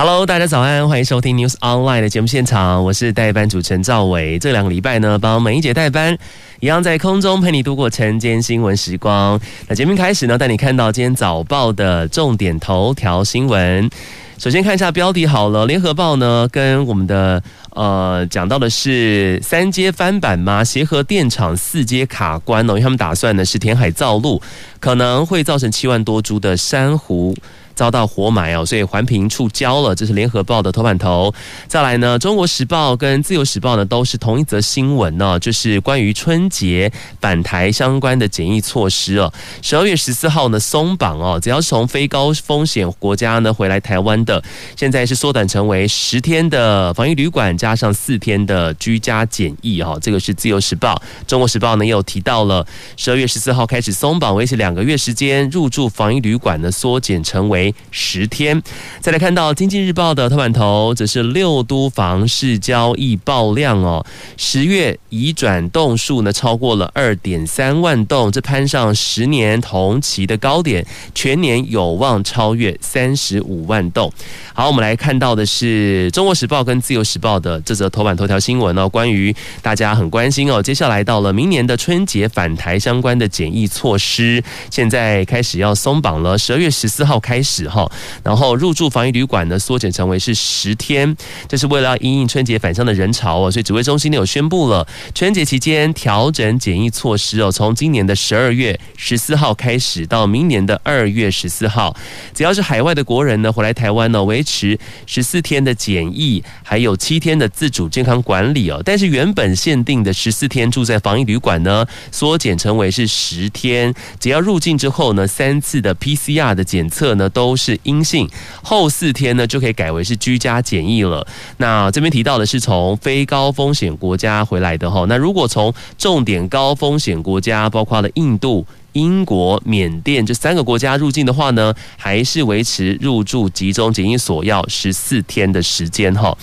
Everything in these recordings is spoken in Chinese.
Hello，大家早安，欢迎收听 News Online 的节目现场，我是代班主持人赵伟。这两个礼拜呢，帮美英姐代班，一样在空中陪你度过晨间新闻时光。那节目开始呢，带你看到今天早报的重点头条新闻。首先看一下标题好了，联合报呢跟我们的呃讲到的是三阶翻版吗？协和电厂四阶卡关哦，因为他们打算呢是填海造陆，可能会造成七万多株的珊瑚。遭到活埋哦，所以环评触礁了。这是联合报的头版头。再来呢，中国时报跟自由时报呢都是同一则新闻呢，就是关于春节返台相关的检疫措施哦。十二月十四号呢松绑哦，只要是从非高风险国家呢回来台湾的，现在是缩短成为十天的防疫旅馆加上四天的居家检疫哈。这个是自由时报，中国时报呢也有提到了，十二月十四号开始松绑，为期两个月时间，入住防疫旅馆呢缩减成为。十天，再来看到《经济日报》的头版头，则是六都房市交易爆量哦。十月已转栋数呢超过了二点三万栋，这攀上十年同期的高点，全年有望超越三十五万栋。好，我们来看到的是《中国时报》跟《自由时报》的这则头版头条新闻哦，关于大家很关心哦，接下来到了明年的春节返台相关的检疫措施，现在开始要松绑了，十二月十四号开始。哈，然后入住防疫旅馆呢，缩减成为是十天，这是为了要因应春节返乡的人潮哦，所以指挥中心呢有宣布了，春节期间调整检疫措施哦，从今年的十二月十四号开始到明年的二月十四号，只要是海外的国人呢回来台湾呢，维持十四天的检疫，还有七天的自主健康管理哦，但是原本限定的十四天住在防疫旅馆呢，缩减成为是十天，只要入境之后呢，三次的 PCR 的检测呢都。都是阴性，后四天呢就可以改为是居家检疫了。那这边提到的是从非高风险国家回来的哈。那如果从重点高风险国家，包括了印度、英国、缅甸这三个国家入境的话呢，还是维持入住集中检疫所要十四天的时间哈。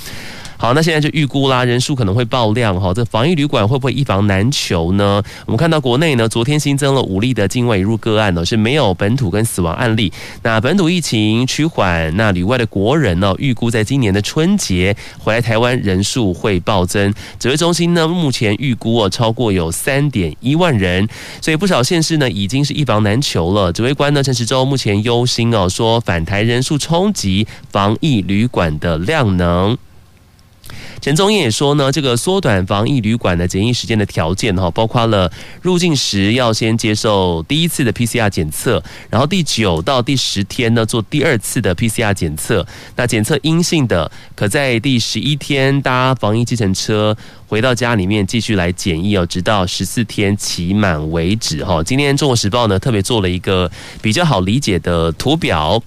好，那现在就预估啦，人数可能会爆量哈。这防疫旅馆会不会一房难求呢？我们看到国内呢，昨天新增了五例的境外移入个案呢，是没有本土跟死亡案例。那本土疫情趋缓，那旅外的国人呢，预估在今年的春节回来台湾人数会暴增。指挥中心呢，目前预估哦，超过有三点一万人，所以不少县市呢，已经是一房难求了。指挥官呢，陈时中目前忧心哦，说返台人数冲击防疫旅馆的量能。陈宗彦也说呢，这个缩短防疫旅馆的检疫时间的条件哈，包括了入境时要先接受第一次的 PCR 检测，然后第九到第十天呢做第二次的 PCR 检测，那检测阴性的，可在第十一天搭防疫计程车回到家里面继续来检疫哦，直到十四天期满为止哈。今天中国时报呢特别做了一个比较好理解的图表。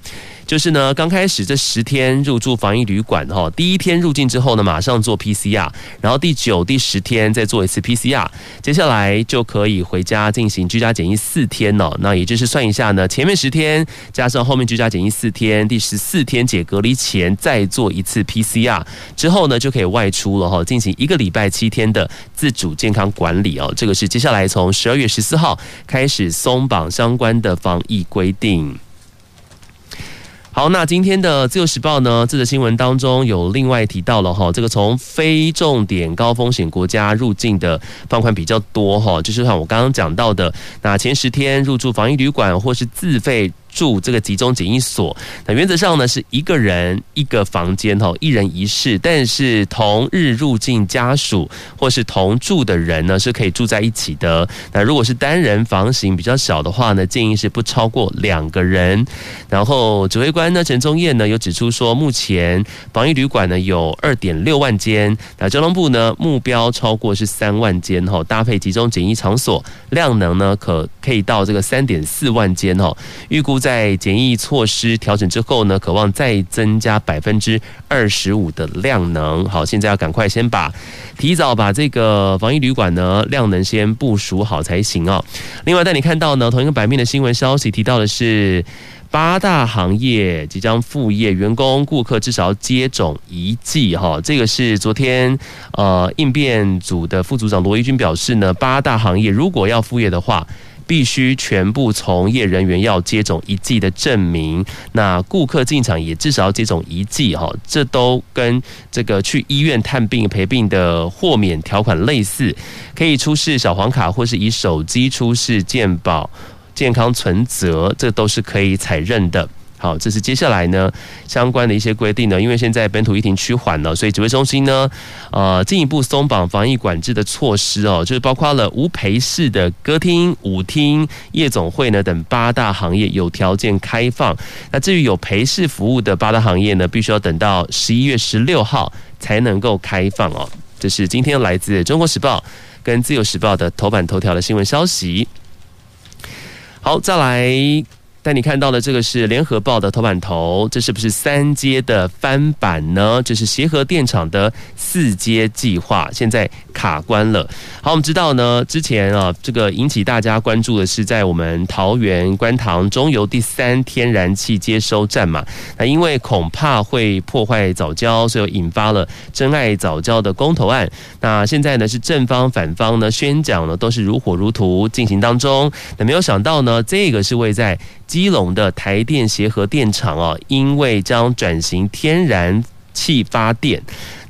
就是呢，刚开始这十天入住防疫旅馆哈，第一天入境之后呢，马上做 PCR，然后第九、第十天再做一次 PCR，接下来就可以回家进行居家检疫四天哦。那也就是算一下呢，前面十天加上后面居家检疫四天，第十四天解隔离前再做一次 PCR 之后呢，就可以外出了哈，进行一个礼拜七天的自主健康管理哦。这个是接下来从十二月十四号开始松绑相关的防疫规定。好，那今天的自由时报呢，这则新闻当中有另外提到了哈，这个从非重点高风险国家入境的放宽比较多哈，就是像我刚刚讲到的，那前十天入住防疫旅馆或是自费。住这个集中检疫所，那原则上呢是一个人一个房间哈，一人一室。但是同日入境家属或是同住的人呢是可以住在一起的。那如果是单人房型比较小的话呢，建议是不超过两个人。然后指挥官呢陈宗彦呢有指出说，目前防疫旅馆呢有二点六万间，那交通部呢目标超过是三万间哈，搭配集中检疫场所量能呢可。可以到这个三点四万间哦。预估在检疫措施调整之后呢，可望再增加百分之二十五的量能。好，现在要赶快先把提早把这个防疫旅馆呢量能先部署好才行哦。另外带你看到呢，同一个版面的新闻消息提到的是。八大行业即将复业，员工、顾客至少接种一剂哈。这个是昨天呃应变组的副组长罗一军表示呢，八大行业如果要复业的话，必须全部从业人员要接种一剂的证明。那顾客进场也至少要接种一剂哈。这都跟这个去医院探病陪病的豁免条款类似，可以出示小黄卡或是以手机出示健保。健康存折，这都是可以采认的。好，这是接下来呢相关的一些规定呢。因为现在本土疫情趋缓了，所以指挥中心呢，呃，进一步松绑防疫管制的措施哦，就是包括了无陪侍的歌厅、舞厅、夜总会呢等八大行业有条件开放。那至于有陪侍服务的八大行业呢，必须要等到十一月十六号才能够开放哦。这是今天来自中国时报跟自由时报的头版头条的新闻消息。好，再来。那你看到的这个是联合报的头版头，这是不是三阶的翻版呢？这是协和电厂的四阶计划，现在卡关了。好，我们知道呢，之前啊，这个引起大家关注的是在我们桃园观塘中油第三天然气接收站嘛，那因为恐怕会破坏藻礁，所以引发了珍爱藻礁的公投案。那现在呢，是正方反方呢宣讲呢都是如火如荼进行当中。那没有想到呢，这个是位在。基隆的台电协和电厂啊，因为将转型天然气发电。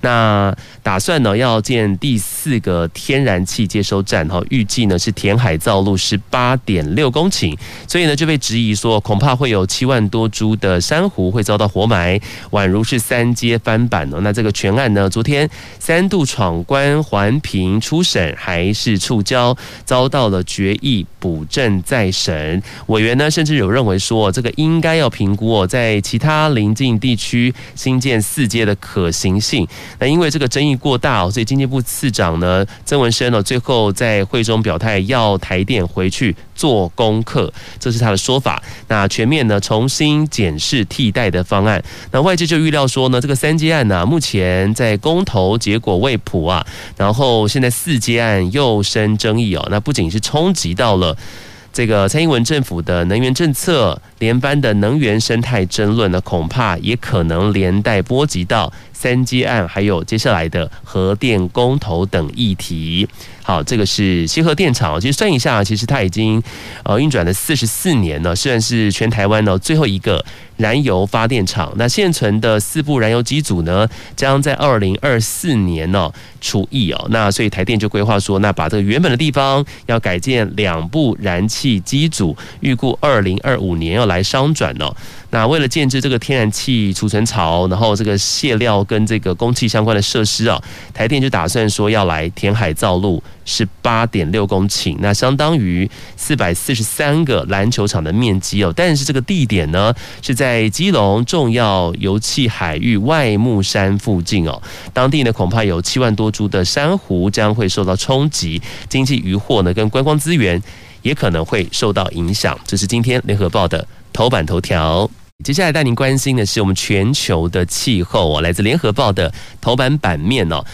那打算呢要建第四个天然气接收站哈，预计呢是填海造陆十八点六公顷，所以呢就被质疑说恐怕会有七万多株的珊瑚会遭到活埋，宛如是三阶翻版哦。那这个全案呢，昨天三度闯关环评初审还是触礁，遭到了决议补正再审。委员呢甚至有认为说这个应该要评估哦，在其他邻近地区新建四接的可行性。那因为这个争议过大，所以经济部次长呢曾文生呢最后在会中表态，要台电回去做功课，这是他的说法。那全面呢重新检视替代的方案。那外界就预料说呢，这个三阶案呢目前在公投结果未普啊，然后现在四阶案又生争议哦，那不仅是冲击到了。这个蔡英文政府的能源政策，连番的能源生态争论呢，恐怕也可能连带波及到三阶案，还有接下来的核电公投等议题。好，这个是协和电厂。其实算一下，其实它已经呃运转了四十四年了，虽然是全台湾的最后一个燃油发电厂。那现存的四部燃油机组呢，将在二零二四年呢除役哦。那所以台电就规划说，那把这个原本的地方要改建两部燃气机组，预估二零二五年要来商转哦。那为了建置这个天然气储存槽，然后这个卸料跟这个供气相关的设施啊，台电就打算说要来填海造陆十八点六公顷，那相当于四百四十三个篮球场的面积哦。但是这个地点呢是在基隆重要油气海域外木山附近哦，当地呢恐怕有七万多株的珊瑚将会受到冲击，经济渔获呢跟观光资源也可能会受到影响。这是今天联合报的。头版头条，接下来带您关心的是我们全球的气候哦，来自联合报的头版版面哦。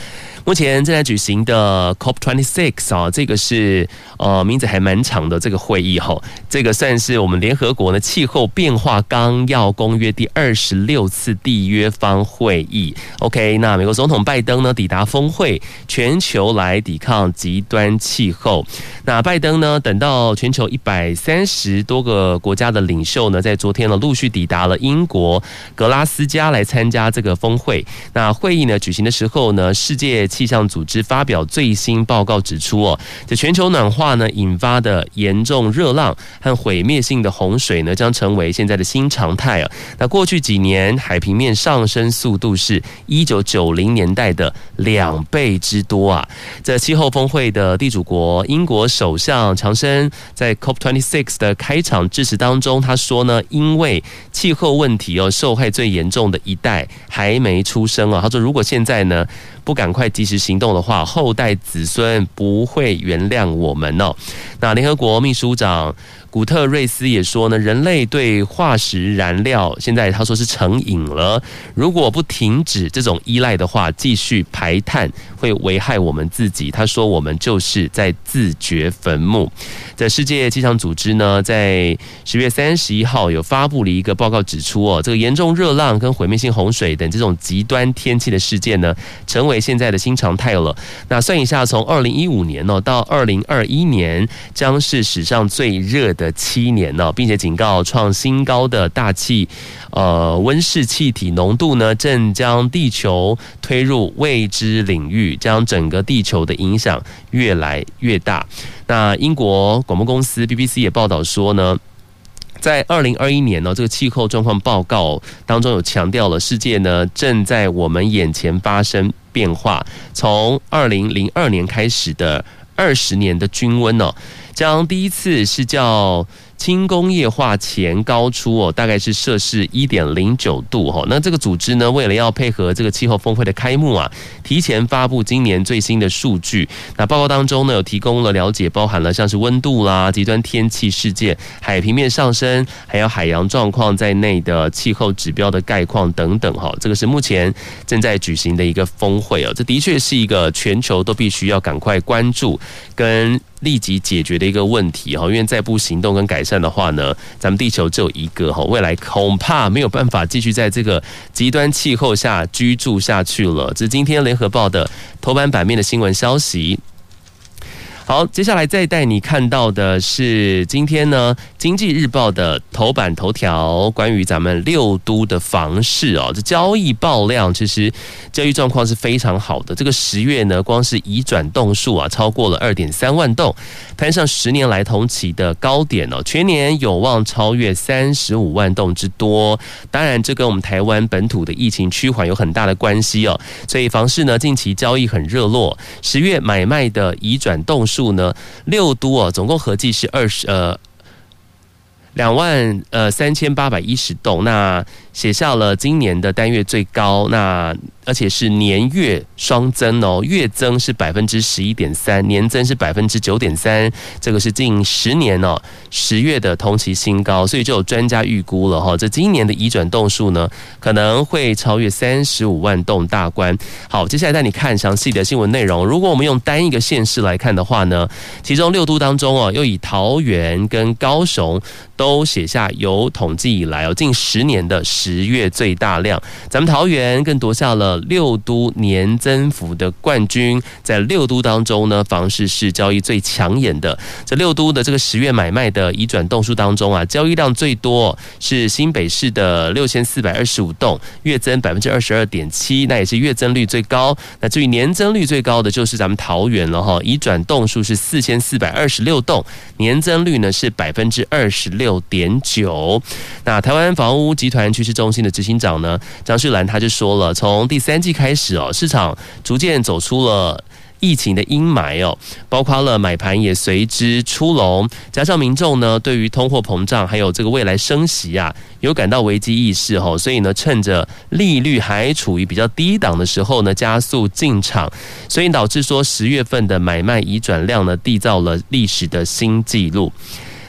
目前正在举行的 COP twenty six 啊，这个是呃名字还蛮长的这个会议哈，这个算是我们联合国的气候变化纲要公约第二十六次缔约方会议。OK，那美国总统拜登呢抵达峰会，全球来抵抗极端气候。那拜登呢等到全球一百三十多个国家的领袖呢，在昨天呢陆续抵达了英国格拉斯加来参加这个峰会。那会议呢举行的时候呢，世界气象组织发表最新报告指出，哦，这全球暖化呢引发的严重热浪和毁灭性的洪水呢，将成为现在的新常态啊。那过去几年海平面上升速度是一九九零年代的两倍之多啊。在气候峰会的地主国英国首相强生在 COP twenty six 的开场致辞当中，他说呢，因为气候问题哦，受害最严重的一代还没出生啊。他说，如果现在呢，不赶快及时行动的话，后代子孙不会原谅我们哦。那联合国秘书长。古特瑞斯也说呢，人类对化石燃料现在他说是成瘾了，如果不停止这种依赖的话，继续排碳会危害我们自己。他说我们就是在自掘坟墓。在世界气象组织呢，在十月三十一号有发布了一个报告，指出哦，这个严重热浪跟毁灭性洪水等这种极端天气的事件呢，成为现在的新常态了。那算一下，从二零一五年哦到二零二一年，将是史上最热的。的七年呢，并且警告创新高的大气，呃，温室气体浓度呢，正将地球推入未知领域，将整个地球的影响越来越大。那英国广播公司 BBC 也报道说呢，在二零二一年呢，这个气候状况报告当中有强调了，世界呢正在我们眼前发生变化。从二零零二年开始的二十年的均温呢。将第一次是叫轻工业化前高出哦，大概是摄氏一点零九度哈。那这个组织呢，为了要配合这个气候峰会的开幕啊，提前发布今年最新的数据。那报告当中呢，有提供了了解，包含了像是温度啦、极端天气事件、海平面上升，还有海洋状况在内的气候指标的概况等等哈。这个是目前正在举行的一个峰会哦，这的确是一个全球都必须要赶快关注跟立即解决的一个问题哈，因为再不行动跟改善的话呢，咱们地球只有一个哈，未来恐怕没有办法继续在这个极端气候下居住下去了。这是今天联合报的头版版面的新闻消息。好，接下来再带你看到的是今天呢，《经济日报》的头版头条，关于咱们六都的房市哦，这交易爆量，其实交易状况是非常好的。这个十月呢，光是移转栋数啊，超过了二点三万栋，攀上十年来同期的高点哦，全年有望超越三十五万栋之多。当然，这跟我们台湾本土的疫情趋缓有很大的关系哦。所以房市呢，近期交易很热络，十月买卖的移转栋。数呢，六都啊，总共合计是二十呃两万呃三千八百一十栋，那写下了今年的单月最高，那。而且是年月双增哦，月增是百分之十一点三，年增是百分之九点三，这个是近十年哦十月的同期新高，所以就有专家预估了哈，这今年的移转栋数呢可能会超越三十五万栋大关。好，接下来带你看详细的新闻内容。如果我们用单一个县市来看的话呢，其中六都当中哦，又以桃园跟高雄都写下有统计以来哦近十年的十月最大量，咱们桃园更夺下了。六都年增幅的冠军，在六都当中呢，房市是交易最抢眼的。这六都的这个十月买卖的移转栋数当中啊，交易量最多是新北市的六千四百二十五栋，月增百分之二十二点七，那也是月增率最高。那至于年增率最高的就是咱们桃园了哈，移转栋数是四千四百二十六栋，年增率呢是百分之二十六点九。那台湾房屋集团其实中心的执行长呢，张旭兰他就说了，从第三季开始哦，市场逐渐走出了疫情的阴霾哦，包括了买盘也随之出笼，加上民众呢对于通货膨胀还有这个未来升息啊有感到危机意识哦，所以呢趁着利率还处于比较低档的时候呢加速进场，所以导致说十月份的买卖移转量呢缔造了历史的新纪录。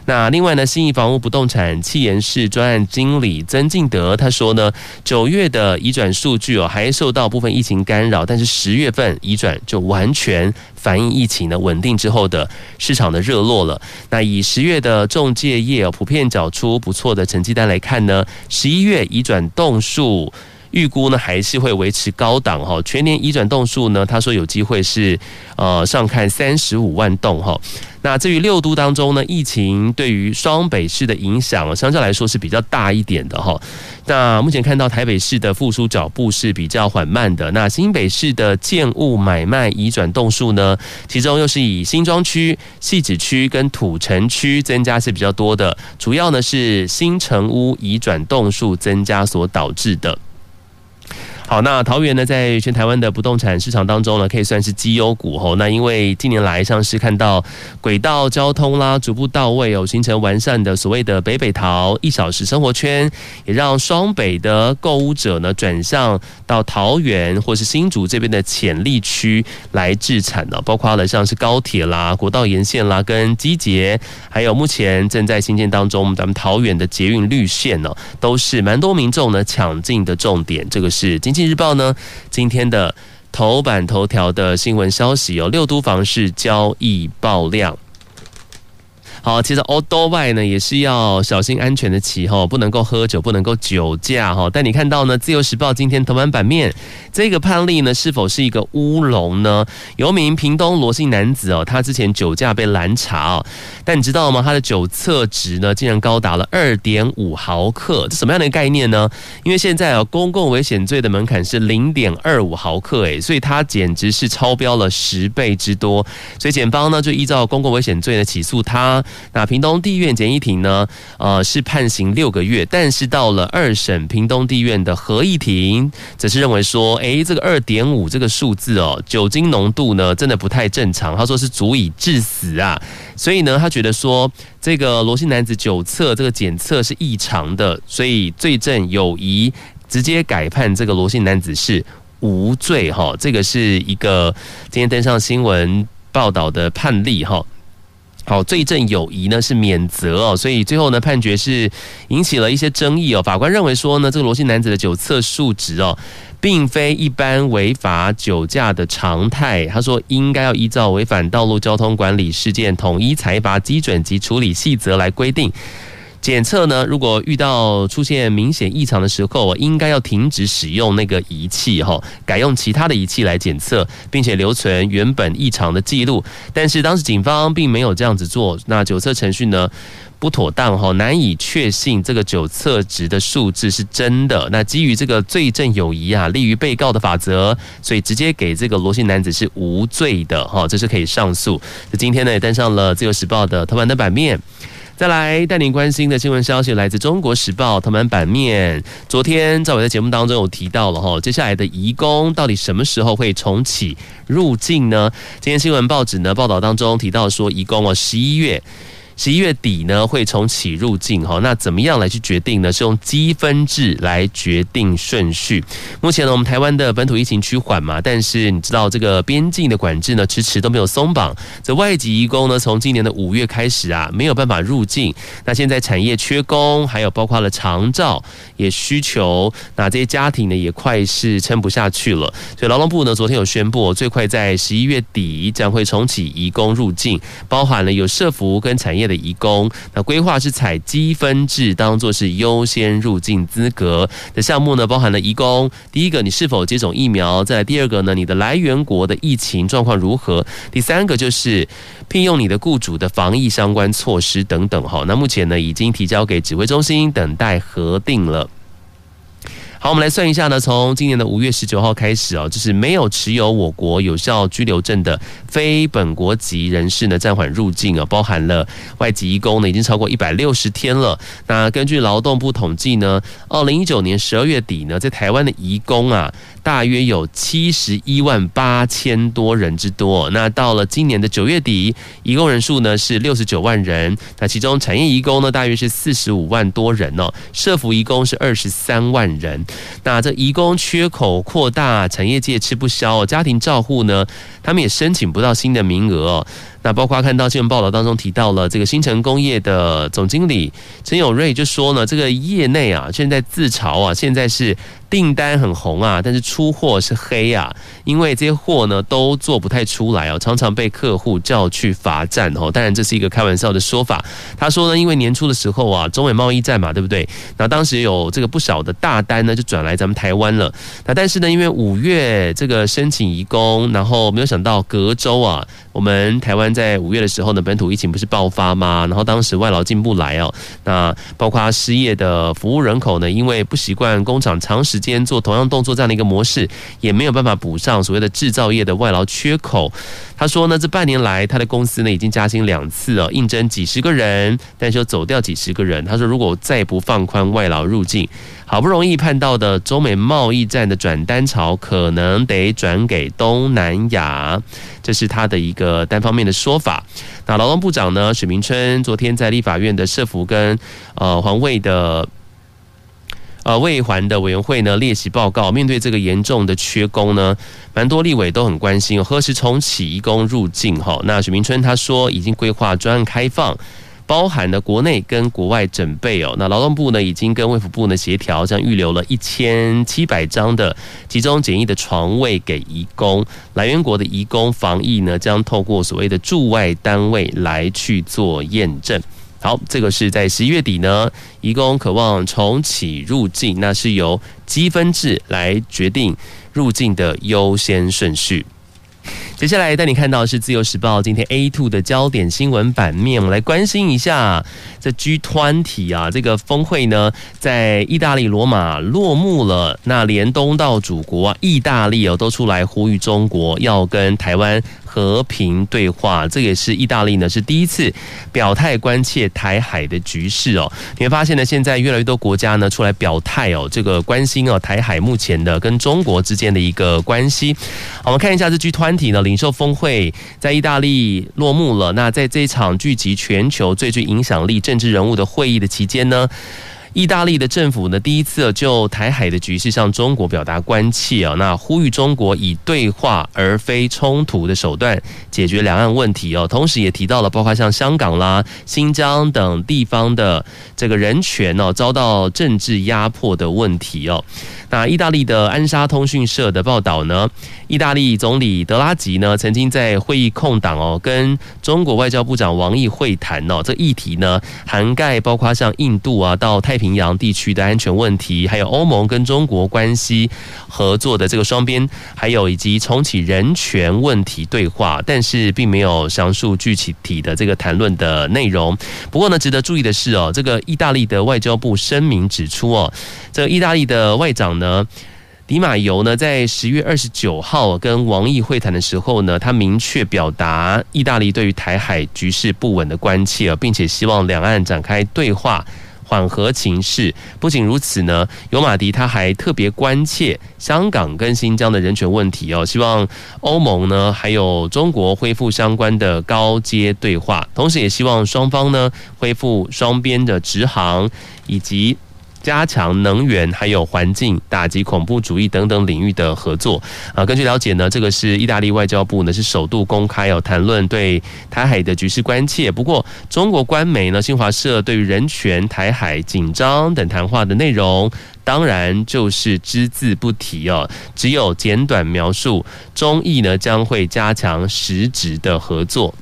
那另外呢，新义房屋不动产企研室专案经理曾敬德他说呢，九月的移转数据哦，还受到部分疫情干扰，但是十月份移转就完全反映疫情呢稳定之后的市场的热络了。那以十月的中介业哦普遍缴出不错的成绩单来看呢，十一月移转栋数。预估呢还是会维持高档哈，全年移转栋数呢，他说有机会是呃上看三十五万栋哈。那至于六都当中呢，疫情对于双北市的影响，相较来说是比较大一点的哈。那目前看到台北市的复苏脚步是比较缓慢的，那新北市的建物买卖移转栋数呢，其中又是以新庄区、汐止区跟土城区增加是比较多的，主要呢是新成屋移转栋数增加所导致的。好，那桃园呢，在全台湾的不动产市场当中呢，可以算是绩优股吼。那因为近年来像是看到轨道交通啦，逐步到位哦，形成完善的所谓的北北桃一小时生活圈，也让双北的购物者呢转向到桃园或是新竹这边的潜力区来置产呢，包括了像是高铁啦、国道沿线啦、跟机捷，还有目前正在兴建当中咱们桃园的捷运绿线呢，都是蛮多民众呢抢进的重点。这个是今。《济日报》呢，今天的头版头条的新闻消息有六都房市交易爆量。好，其实欧多外呢也是要小心安全的骑吼，不能够喝酒，不能够酒驾哈。但你看到呢，《自由时报》今天头版版面这个判例呢，是否是一个乌龙呢？有名屏东罗姓男子哦，他之前酒驾被拦查哦，但你知道吗？他的酒测值呢，竟然高达了二点五毫克，这什么样的概念呢？因为现在哦，公共危险罪的门槛是零点二五毫克，诶，所以他简直是超标了十倍之多。所以检方呢，就依照公共危险罪呢起诉他。那屏东地院简易庭呢，呃，是判刑六个月，但是到了二审屏东地院的合议庭，则是认为说，诶，这个二点五这个数字哦，酒精浓度呢，真的不太正常。他说是足以致死啊，所以呢，他觉得说，这个罗姓男子酒测这个检测是异常的，所以罪证有疑，直接改判这个罗姓男子是无罪哈。这个是一个今天登上新闻报道的判例哈。好，罪证有疑呢，是免责哦，所以最后呢，判决是引起了一些争议哦。法官认为说呢，这个罗姓男子的酒测数值哦，并非一般违法酒驾的常态。他说，应该要依照违反道路交通管理事件统一裁罚基准及处理细则来规定。检测呢，如果遇到出现明显异常的时候，应该要停止使用那个仪器哈，改用其他的仪器来检测，并且留存原本异常的记录。但是当时警方并没有这样子做，那酒测程序呢不妥当哈，难以确信这个酒测值的数字是真的。那基于这个罪证有疑啊，利于被告的法则，所以直接给这个罗姓男子是无罪的哈，这是可以上诉。那今天呢也登上了自由时报的头版的版面。再来带您关心的新闻消息，来自《中国时报》头版版面。昨天在我的节目当中有提到了哈，接下来的移工到底什么时候会重启入境呢？今天新闻报纸呢报道当中提到说，移工哦十一月。十一月底呢会重启入境哈，那怎么样来去决定呢？是用积分制来决定顺序。目前呢，我们台湾的本土疫情趋缓嘛，但是你知道这个边境的管制呢，迟迟都没有松绑。这外籍移工呢，从今年的五月开始啊，没有办法入境。那现在产业缺工，还有包括了长照也需求，那这些家庭呢也快是撑不下去了。所以劳动部呢昨天有宣布，最快在十一月底将会重启移工入境，包含了有社福跟产业。的移工，那规划是采积分制，当做是优先入境资格的项目呢，包含了移工，第一个你是否接种疫苗，在第二个呢，你的来源国的疫情状况如何，第三个就是聘用你的雇主的防疫相关措施等等哈。那目前呢，已经提交给指挥中心等待核定了。好，我们来算一下呢。从今年的五月十九号开始哦，就是没有持有我国有效居留证的非本国籍人士呢，暂缓入境啊，包含了外籍义工呢，已经超过一百六十天了。那根据劳动部统计呢，二零一九年十二月底呢，在台湾的义工啊。大约有七十一万八千多人之多。那到了今年的九月底，移工人数呢是六十九万人。那其中产业移工呢，大约是四十五万多人哦。社福移工是二十三万人。那这移工缺口扩大，产业界吃不消。家庭照护呢，他们也申请不到新的名额哦。那包括看到新闻报道当中提到了这个新城工业的总经理陈友瑞就说呢，这个业内啊现在自嘲啊，现在是。订单很红啊，但是出货是黑啊，因为这些货呢都做不太出来哦，常常被客户叫去罚站哦。当然这是一个开玩笑的说法。他说呢，因为年初的时候啊，中美贸易战嘛，对不对？那当时有这个不少的大单呢，就转来咱们台湾了。那但是呢，因为五月这个申请移工，然后没有想到隔周啊。我们台湾在五月的时候呢，本土疫情不是爆发吗？然后当时外劳进不来哦，那包括失业的服务人口呢，因为不习惯工厂长时间做同样动作这样的一个模式，也没有办法补上所谓的制造业的外劳缺口。他说呢，这半年来他的公司呢已经加薪两次哦，应征几十个人，但是又走掉几十个人。他说，如果再不放宽外劳入境，好不容易盼到的中美贸易战的转单潮，可能得转给东南亚。这是他的一个单方面的说法。那劳动部长呢，许明春昨天在立法院的社福跟呃环卫的呃卫环的委员会呢列席报告，面对这个严重的缺工呢，蛮多立委都很关心何时重启移工入境哈。那许明春他说已经规划专案开放。包含了国内跟国外整备哦，那劳动部呢已经跟卫福部呢协调，将预留了一千七百张的集中检疫的床位给移工，来源国的移工防疫呢将透过所谓的驻外单位来去做验证。好，这个是在十一月底呢，移工渴望重启入境，那是由积分制来决定入境的优先顺序。接下来带你看到是《自由时报》今天 A two 的焦点新闻版面，我们来关心一下这 G 团体啊，这个峰会呢在意大利罗马落幕了。那连东道主国，意大利哦都出来呼吁中国要跟台湾和平对话，这也是意大利呢是第一次表态关切台海的局势哦。你会发现呢，现在越来越多国家呢出来表态哦，这个关心哦台海目前的跟中国之间的一个关系。我们看一下这 G 团体呢，领袖峰会在意大利落幕了。那在这场聚集全球最具影响力政治人物的会议的期间呢，意大利的政府呢，第一次就台海的局势向中国表达关切啊，那呼吁中国以对话而非冲突的手段解决两岸问题哦，同时也提到了包括像香港啦、新疆等地方的这个人权哦遭到政治压迫的问题哦。那意大利的安莎通讯社的报道呢，意大利总理德拉吉呢曾经在会议空档哦跟中国外交部长王毅会谈哦，这议题呢涵盖包括像印度啊到太平。平洋地区的安全问题，还有欧盟跟中国关系合作的这个双边，还有以及重启人权问题对话，但是并没有详述具体的这个谈论的内容。不过呢，值得注意的是哦，这个意大利的外交部声明指出哦，这意大利的外长呢，迪马尤呢，在十月二十九号跟王毅会谈的时候呢，他明确表达意大利对于台海局势不稳的关切，并且希望两岸展开对话。缓和情势。不仅如此呢，尤马迪他还特别关切香港跟新疆的人权问题哦，希望欧盟呢还有中国恢复相关的高阶对话，同时也希望双方呢恢复双边的直航以及。加强能源、还有环境、打击恐怖主义等等领域的合作啊。根据了解呢，这个是意大利外交部呢是首度公开有谈论对台海的局势关切。不过，中国官媒呢新华社对于人权、台海紧张等谈话的内容，当然就是只字不提哦，只有简短描述中意呢将会加强实质的合作。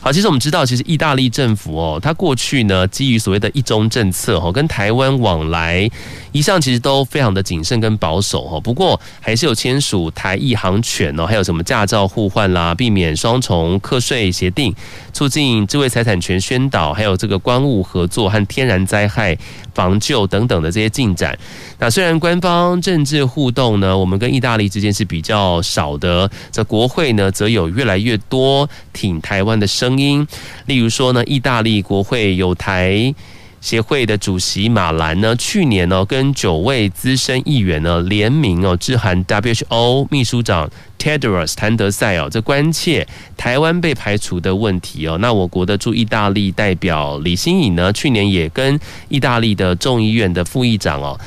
好，其实我们知道，其实意大利政府哦，它过去呢，基于所谓的一中政策哦，跟台湾往来一向其实都非常的谨慎跟保守哦。不过，还是有签署台意航权哦，还有什么驾照互换啦，避免双重课税协定，促进智慧财产权宣导，还有这个官务合作和天然灾害防救等等的这些进展。那虽然官方政治互动呢，我们跟意大利之间是比较少的，这国会呢，则有越来越多挺台湾的声音。例如说呢，意大利国会有台协会的主席马兰呢，去年呢，跟九位资深议员呢联名哦，致函 WHO 秘书长 Tedros 谭德塞哦，这关切台湾被排除的问题哦。那我国的驻意大利代表李欣颖呢，去年也跟意大利的众议院的副议长哦。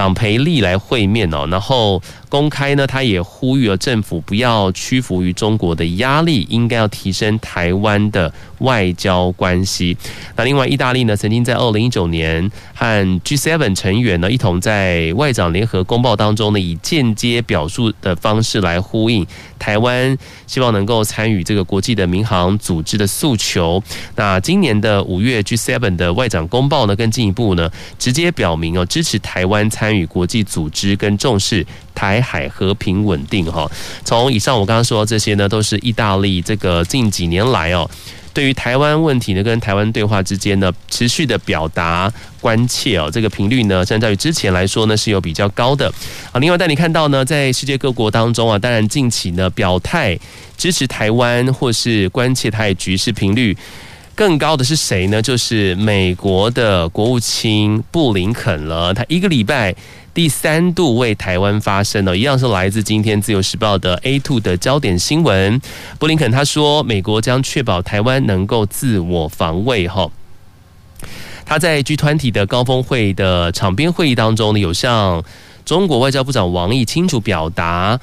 朗培利来会面哦，然后公开呢，他也呼吁了政府不要屈服于中国的压力，应该要提升台湾的外交关系。那另外，意大利呢，曾经在二零一九年和 G7 成员呢一同在外长联合公报当中呢，以间接表述的方式来呼应台湾希望能够参与这个国际的民航组织的诉求。那今年的五月 G7 的外长公报呢，更进一步呢，直接表明哦，支持台湾参与国际组织跟重视台海和平稳定哈。从以上我刚刚说这些呢，都是意大利这个近几年来哦。对于台湾问题呢，跟台湾对话之间呢，持续的表达关切哦，这个频率呢，相较于之前来说呢，是有比较高的啊。另外带你看到呢，在世界各国当中啊，当然近期呢，表态支持台湾或是关切台海局势频率更高的是谁呢？就是美国的国务卿布林肯了，他一个礼拜。第三度为台湾发声呢，一样是来自今天自由时报的 A two 的焦点新闻。布林肯他说，美国将确保台湾能够自我防卫。哈，他在 G 团体的高峰会的场边会议当中呢，有向中国外交部长王毅清楚表达。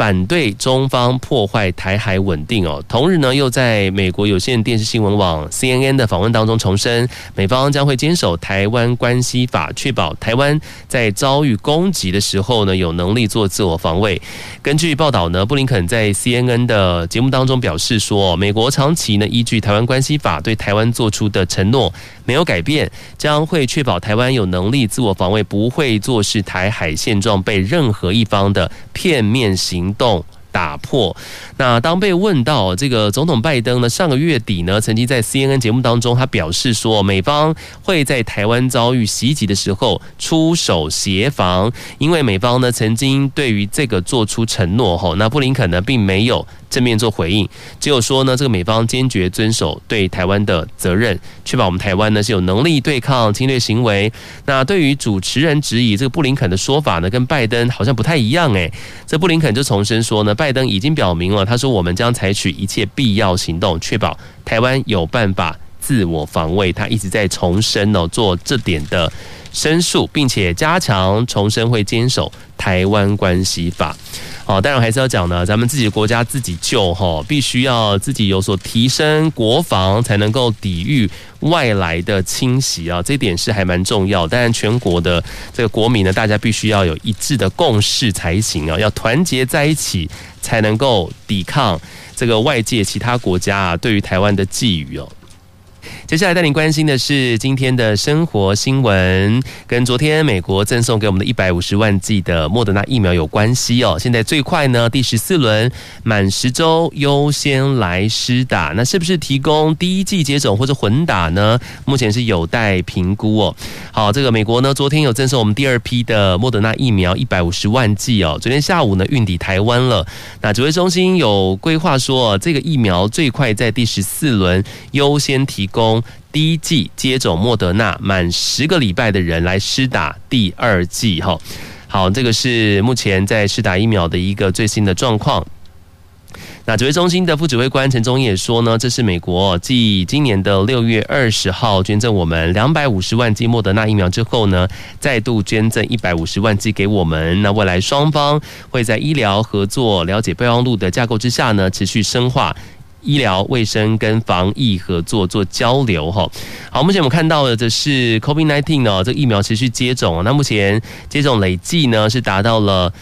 反对中方破坏台海稳定哦。同日呢，又在美国有线电视新闻网 CNN 的访问当中重申，美方将会坚守《台湾关系法》，确保台湾在遭遇攻击的时候呢，有能力做自我防卫。根据报道呢，布林肯在 CNN 的节目当中表示说，美国长期呢依据《台湾关系法》对台湾做出的承诺没有改变，将会确保台湾有能力自我防卫，不会坐视台海现状被任何一方的片面行动打破。那当被问到这个总统拜登呢，上个月底呢，曾经在 CNN 节目当中，他表示说，美方会在台湾遭遇袭击的时候出手协防，因为美方呢曾经对于这个做出承诺。吼，那布林肯呢并没有正面做回应，只有说呢，这个美方坚决遵守对台湾的责任，确保我们台湾呢是有能力对抗侵略行为。那对于主持人质疑这个布林肯的说法呢，跟拜登好像不太一样诶，这布林肯就重申说呢，拜登已经表明了。他说：“我们将采取一切必要行动，确保台湾有办法自我防卫。”他一直在重申哦，做这点的申诉，并且加强重申会坚守台湾关系法。好，当然还是要讲呢，咱们自己的国家自己救哈，必须要自己有所提升国防，才能够抵御外来的侵袭啊。这点是还蛮重要。当然，全国的这个国民呢，大家必须要有一致的共识才行啊，要团结在一起，才能够抵抗这个外界其他国家啊对于台湾的觊觎哦。接下来带您关心的是今天的生活新闻，跟昨天美国赠送给我们的一百五十万剂的莫德纳疫苗有关系哦。现在最快呢，第十四轮满十周优先来施打，那是不是提供第一剂接种或者混打呢？目前是有待评估哦。好，这个美国呢，昨天有赠送我们第二批的莫德纳疫苗一百五十万剂哦。昨天下午呢，运抵台湾了。那指挥中心有规划说，这个疫苗最快在第十四轮优先提供。第一剂接种莫德纳满十个礼拜的人来施打第二剂，哈，好，这个是目前在施打疫苗的一个最新的状况。那指挥中心的副指挥官陈忠也说呢，这是美国继今年的六月二十号捐赠我们两百五十万剂莫德纳疫苗之后呢，再度捐赠一百五十万剂给我们。那未来双方会在医疗合作、了解备忘录的架构之下呢，持续深化。医疗卫生跟防疫合作做交流哈，好，目前我们看到的这是 COVID-19 呢，这疫苗持续接种，那目前接种累计呢是达到了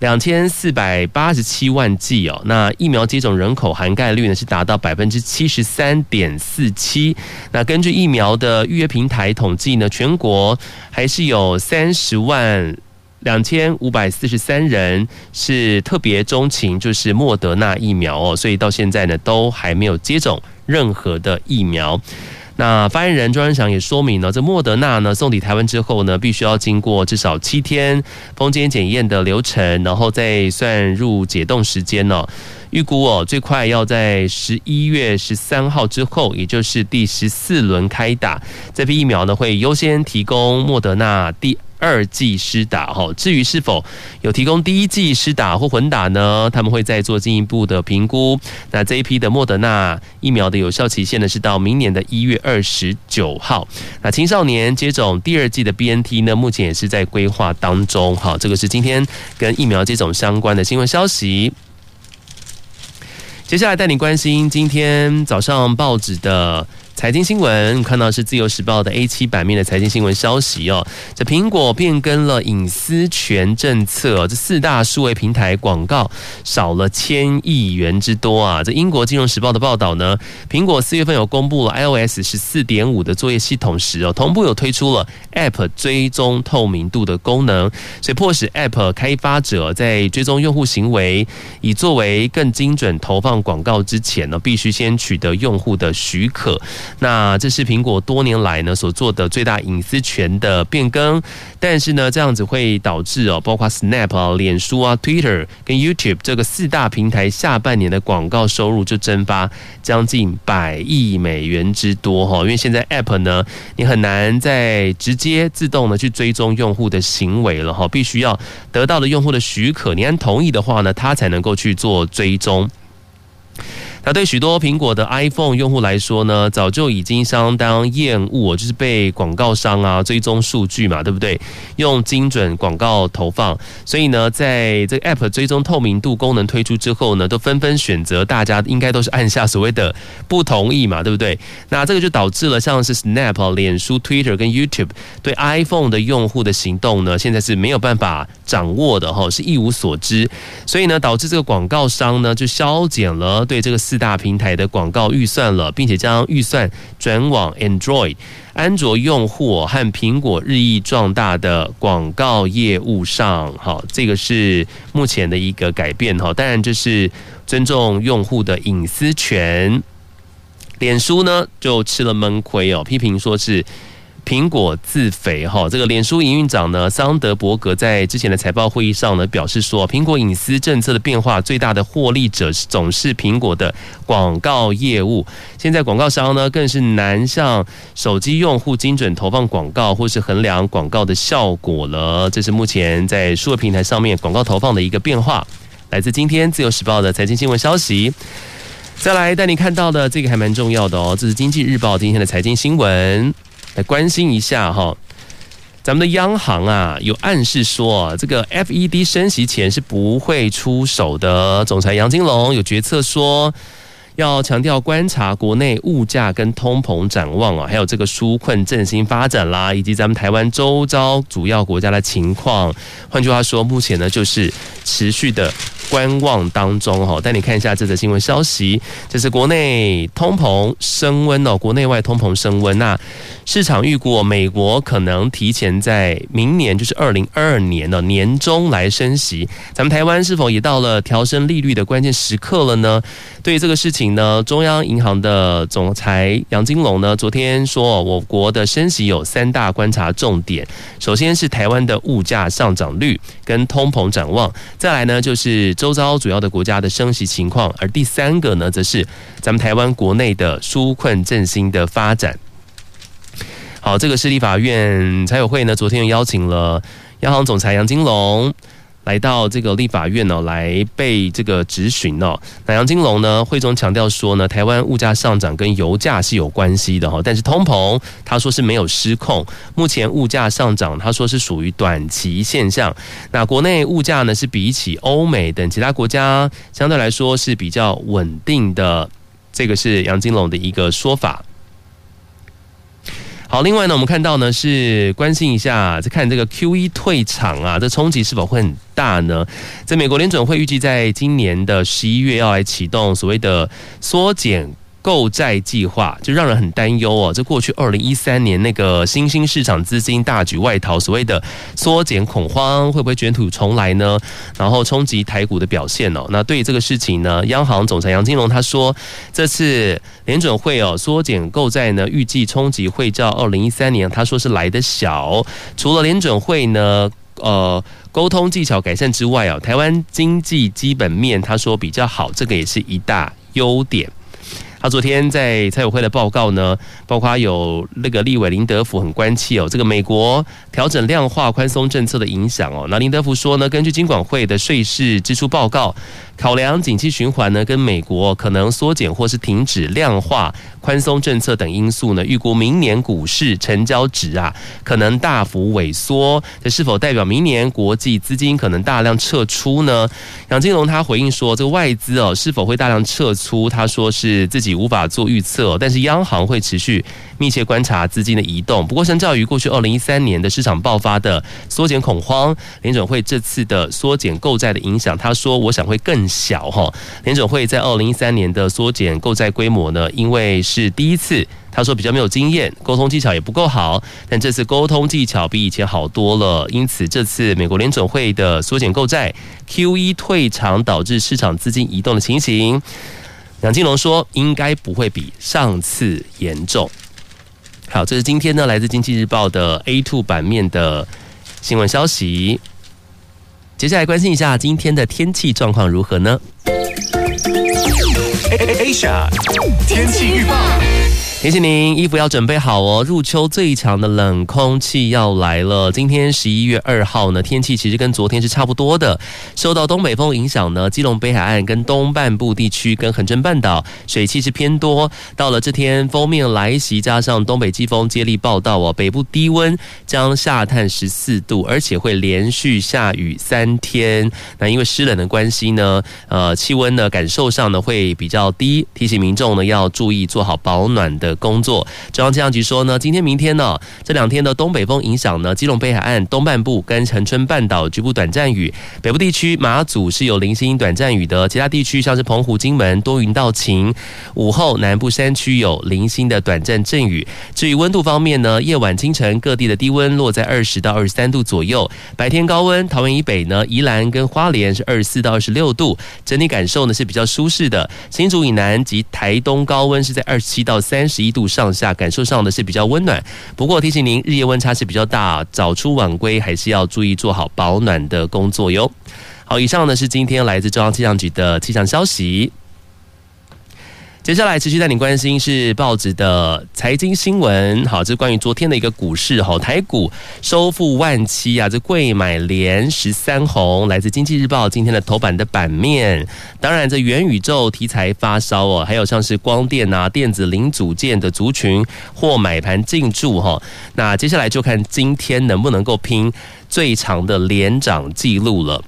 两千四百八十七万剂哦，那疫苗接种人口涵盖率呢是达到百分之七十三点四七，那根据疫苗的预约平台统计呢，全国还是有三十万。两千五百四十三人是特别钟情，就是莫德纳疫苗哦，所以到现在呢都还没有接种任何的疫苗。那发言人庄人祥也说明了，这莫德纳呢送抵台湾之后呢，必须要经过至少七天封检检验的流程，然后再算入解冻时间呢。预估哦，最快要在十一月十三号之后，也就是第十四轮开打，这批疫苗呢会优先提供莫德纳第。二剂施打哈，至于是否有提供第一剂施打或混打呢？他们会再做进一步的评估。那这一批的莫德纳疫苗的有效期限呢，是到明年的一月二十九号。那青少年接种第二剂的 BNT 呢，目前也是在规划当中。好，这个是今天跟疫苗接种相关的新闻消息。接下来带你关心今天早上报纸的财经新闻，看到是自由时报的 A 七版面的财经新闻消息哦。这苹果变更了隐私权政策，这四大数位平台广告少了千亿元之多啊。这英国金融时报的报道呢，苹果四月份有公布了 iOS 十四点五的作业系统时哦，同步有推出了 App 追踪透明度的功能，所以迫使 App 开发者在追踪用户行为，以作为更精准投放广告之前呢，必须先取得用户的许可。那这是苹果多年来呢所做的最大隐私权的变更，但是呢，这样子会导致哦，包括 Snap 啊、脸书啊、Twitter 跟 YouTube 这个四大平台下半年的广告收入就蒸发将近百亿美元之多哈，因为现在 App 呢，你很难再直接自动的去追踪用户的行为了哈，必须要得到的用户的许可，你按同意的话呢，它才能够去做追踪。那对许多苹果的 iPhone 用户来说呢，早就已经相当厌恶，就是被广告商啊追踪数据嘛，对不对？用精准广告投放，所以呢，在这个 App 追踪透明度功能推出之后呢，都纷纷选择，大家应该都是按下所谓的不同意嘛，对不对？那这个就导致了像是 Snap、脸书、Twitter 跟 YouTube 对 iPhone 的用户的行动呢，现在是没有办法掌握的哈，是一无所知，所以呢，导致这个广告商呢就削减了对这个。四大平台的广告预算了，并且将预算转往 Android 安卓用户和苹果日益壮大的广告业务上。好，这个是目前的一个改变。哈，当然这是尊重用户的隐私权。脸书呢就吃了闷亏哦，批评说是。苹果自肥哈，这个脸书营运长呢桑德伯格在之前的财报会议上呢表示说，苹果隐私政策的变化最大的获利者是总是苹果的广告业务。现在广告商呢更是难向手机用户精准投放广告或是衡量广告的效果了。这是目前在数位平台上面广告投放的一个变化。来自今天自由时报的财经新闻消息。再来带你看到的这个还蛮重要的哦，这是经济日报今天的财经新闻。来关心一下哈，咱们的央行啊有暗示说，这个 FED 升息前是不会出手的。总裁杨金龙有决策说，要强调观察国内物价跟通膨展望啊，还有这个纾困振兴发展啦，以及咱们台湾周遭主要国家的情况。换句话说，目前呢就是持续的。观望当中哈，带你看一下这则新闻消息。这是国内通膨升温哦，国内外通膨升温。那市场预估美国可能提前在明年，就是二零二二年的年中来升息。咱们台湾是否也到了调升利率的关键时刻了呢？对这个事情呢，中央银行的总裁杨金龙呢，昨天说，我国的升息有三大观察重点。首先是台湾的物价上涨率跟通膨展望，再来呢就是。周遭主要的国家的升息情况，而第三个呢，则是咱们台湾国内的纾困振兴的发展。好，这个是立法院财委会呢，昨天又邀请了央行总裁杨金龙。来到这个立法院呢，来被这个质询哦。那杨金龙呢，会中强调说呢，台湾物价上涨跟油价是有关系的哈，但是通膨他说是没有失控。目前物价上涨，他说是属于短期现象。那国内物价呢，是比起欧美等其他国家相对来说是比较稳定的。这个是杨金龙的一个说法。好，另外呢，我们看到呢是关心一下，再看这个 QE 退场啊，这冲击是否会很大呢？在美国联准会预计在今年的十一月要来启动所谓的缩减。购债计划就让人很担忧哦。这过去二零一三年那个新兴市场资金大举外逃，所谓的缩减恐慌会不会卷土重来呢？然后冲击台股的表现哦。那对于这个事情呢，央行总裁杨金龙他说，这次联准会哦缩减购债呢，预计冲击会较二零一三年他说是来得小。除了联准会呢，呃，沟通技巧改善之外哦，台湾经济基本面他说比较好，这个也是一大优点。他昨天在财委会的报告呢，包括有那个立委林德福很关切哦，这个美国调整量化宽松政策的影响哦。那林德福说呢，根据金管会的税事支出报告，考量景气循环呢，跟美国可能缩减或是停止量化宽松政策等因素呢，预估明年股市成交值啊可能大幅萎缩。这是否代表明年国际资金可能大量撤出呢？杨金龙他回应说，这个外资哦是否会大量撤出？他说是自己无法做预测，但是央行会持续密切观察资金的移动。不过，相较于过去二零一三年的市场爆发的缩减恐慌，联准会这次的缩减购债的影响，他说我想会更小哈。联准会在二零一三年的缩减购债规模呢，因为是第一次，他说比较没有经验，沟通技巧也不够好。但这次沟通技巧比以前好多了，因此这次美国联准会的缩减购债，QE 退场导致市场资金移动的情形，杨金龙说应该不会比上次严重。好，这是今天呢来自经济日报的 A2 版面的新闻消息。接下来关心一下今天的天气状况如何呢？Asia 天气预报。提醒您，衣服要准备好哦。入秋最强的冷空气要来了。今天十一月二号呢，天气其实跟昨天是差不多的。受到东北风影响呢，基隆北海岸跟东半部地区跟恒春半岛水汽是偏多。到了这天锋面来袭，加上东北季风接力报道哦，北部低温将下探十四度，而且会连续下雨三天。那因为湿冷的关系呢，呃，气温呢感受上呢会比较低。提醒民众呢要注意做好保暖的工作，中央气象局说呢，今天、明天呢，这两天的东北风影响呢，基隆北海岸东半部跟恒春半岛局部短暂雨，北部地区马祖是有零星短暂雨的，其他地区像是澎湖、金门多云到晴，午后南部山区有零星的短暂阵雨。至于温度方面呢，夜晚、清晨各地的低温落在二十到二十三度左右，白天高温，桃园以北呢，宜兰跟花莲是二十四到二十六度，整体感受呢是比较舒适的。新竹以南及台东高温是在二十七到三十。一度上下，感受上的是比较温暖。不过提醒您，日夜温差是比较大，早出晚归还是要注意做好保暖的工作哟。好，以上呢是今天来自中央气象局的气象消息。接下来持续带你关心是报纸的财经新闻。好，这是关于昨天的一个股市哈，台股收复万七啊，这柜买连十三红，来自经济日报今天的头版的版面。当然，这元宇宙题材发烧哦，还有像是光电啊、电子零组件的族群或买盘进驻哈。那接下来就看今天能不能够拼最长的连涨记录了。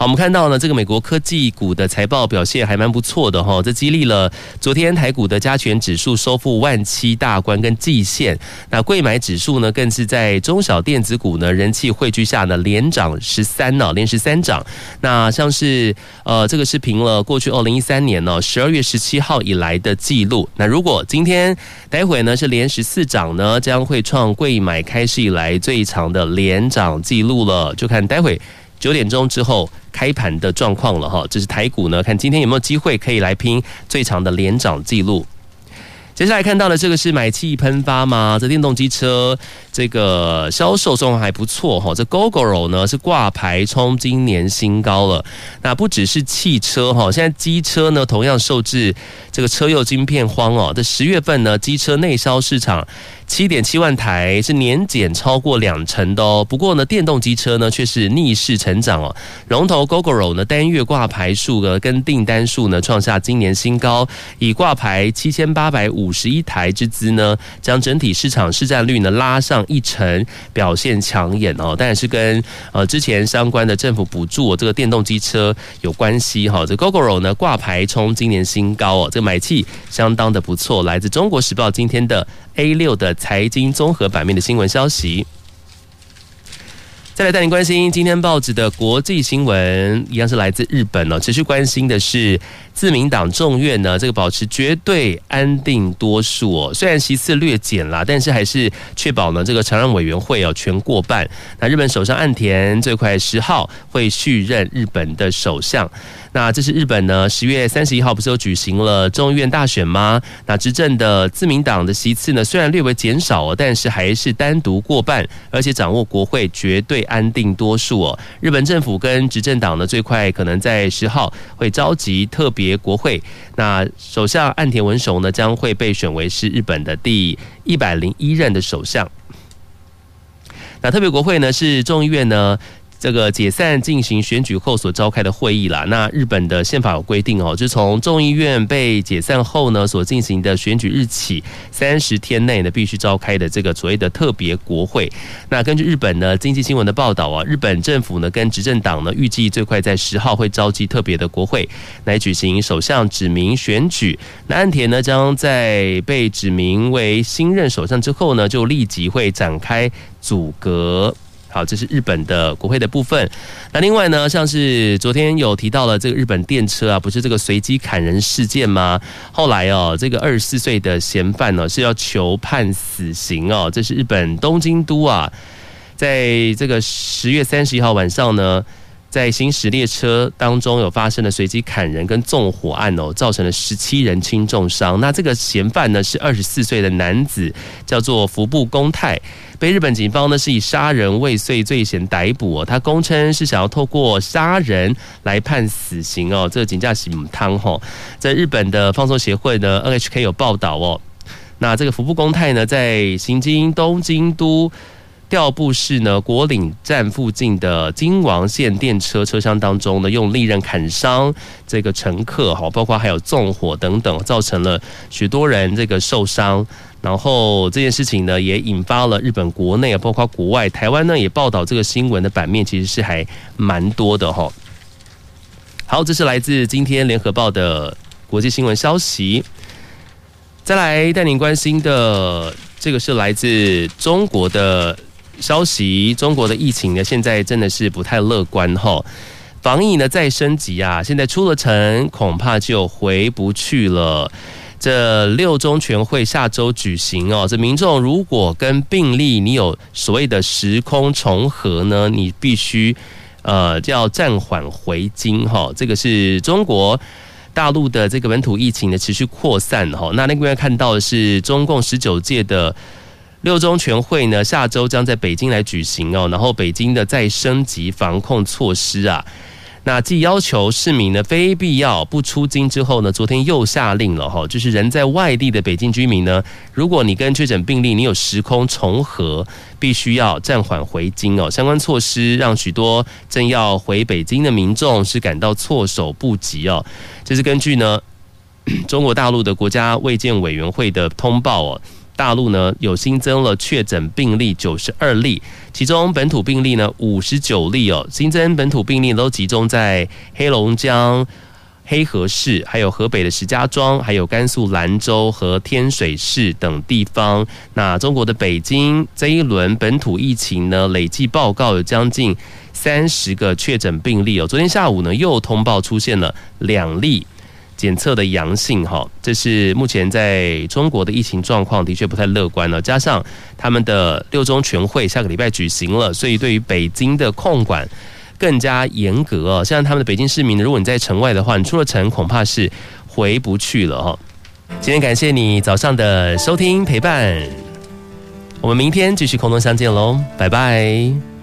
好，我们看到呢，这个美国科技股的财报表现还蛮不错的哈，这激励了昨天台股的加权指数收复万七大关跟季线。那贵买指数呢，更是在中小电子股呢人气汇聚下呢，连涨十三呢，连十三涨。那像是呃，这个是平了过去二零一三年呢十二月十七号以来的记录。那如果今天待会呢是连十四涨呢，将会创贵买开市以来最长的连涨记录了。就看待会。九点钟之后开盘的状况了哈，这是台股呢，看今天有没有机会可以来拼最长的连涨记录。接下来看到的这个是买气喷发吗？这电动机车这个销售状况还不错哈。这 Gogoro 呢是挂牌冲今年新高了。那不只是汽车哈，现在机车呢同样受制这个车用晶片荒哦。这十月份呢，机车内销市场。七点七万台是年减超过两成的哦，不过呢，电动机车呢却是逆势成长哦。龙头 Gogoro 呢单月挂牌数额跟订单数呢创下今年新高，以挂牌七千八百五十一台之姿呢，将整体市场市占率呢拉上一成，表现抢眼哦。当然是跟呃之前相关的政府补助这个电动机车有关系哈。这 Gogoro 呢挂牌冲今年新高哦，这个买气相当的不错。来自中国时报今天的。A 六的财经综合版面的新闻消息，再来带您关心今天报纸的国际新闻，一样是来自日本哦。持续关心的是自民党众院呢，这个保持绝对安定多数哦。虽然席次略减啦，但是还是确保呢这个常任委员会哦全过半。那日本首相岸田最快十号会续任日本的首相。那这是日本呢，十月三十一号不是有举行了众议院大选吗？那执政的自民党的席次呢，虽然略微减少哦，但是还是单独过半，而且掌握国会绝对安定多数哦。日本政府跟执政党呢，最快可能在十号会召集特别国会。那首相岸田文雄呢，将会被选为是日本的第一百零一任的首相。那特别国会呢，是众议院呢。这个解散进行选举后所召开的会议啦。那日本的宪法有规定哦，就从众议院被解散后呢，所进行的选举日起三十天内呢，必须召开的这个所谓的特别国会。那根据日本呢经济新闻的报道啊，日本政府呢跟执政党呢预计最快在十号会召集特别的国会来举行首相指名选举。那岸田呢将在被指名为新任首相之后呢，就立即会展开组阁。好，这是日本的国会的部分。那另外呢，像是昨天有提到了这个日本电车啊，不是这个随机砍人事件吗？后来哦，这个二十四岁的嫌犯呢是要求判死刑哦。这是日本东京都啊，在这个十月三十一号晚上呢。在行驶列车当中有发生了随机砍人跟纵火案哦，造成了十七人轻重伤。那这个嫌犯呢是二十四岁的男子，叫做服部公太，被日本警方呢是以杀人未遂罪嫌逮捕哦。他供称是想要透过杀人来判死刑哦。这个警驾洗母汤吼，在日本的放送协会呢 NHK 有报道哦。那这个服部公太呢，在行经东京都。调布市呢，国领站附近的京王线电车车厢当中呢，用利刃砍伤这个乘客，哈，包括还有纵火等等，造成了许多人这个受伤。然后这件事情呢，也引发了日本国内啊，包括国外，台湾呢也报道这个新闻的版面，其实是还蛮多的哈。好，这是来自今天联合报的国际新闻消息。再来带您关心的这个是来自中国的。消息：中国的疫情呢，现在真的是不太乐观哈。防疫呢再升级啊，现在出了城恐怕就回不去了。这六中全会下周举行哦，这民众如果跟病例你有所谓的时空重合呢，你必须呃就要暂缓回京哈。这个是中国大陆的这个本土疫情的持续扩散哈。那那边看到的是中共十九届的。六中全会呢，下周将在北京来举行哦。然后北京的再升级防控措施啊，那既要求市民呢非必要不出京之后呢，昨天又下令了哈，就是人在外地的北京居民呢，如果你跟确诊病例你有时空重合，必须要暂缓回京哦。相关措施让许多正要回北京的民众是感到措手不及哦。这是根据呢中国大陆的国家卫健委员会的通报哦。大陆呢有新增了确诊病例九十二例，其中本土病例呢五十九例哦。新增本土病例都集中在黑龙江黑河市，还有河北的石家庄，还有甘肃兰州和天水市等地方。那中国的北京这一轮本土疫情呢，累计报告有将近三十个确诊病例哦。昨天下午呢又通报出现了两例。检测的阳性，哈，这是目前在中国的疫情状况的确不太乐观了。加上他们的六中全会下个礼拜举行了，所以对于北京的控管更加严格哦。像他们的北京市民，如果你在城外的话，你出了城恐怕是回不去了哈。今天感谢你早上的收听陪伴，我们明天继续空中相见喽，拜拜。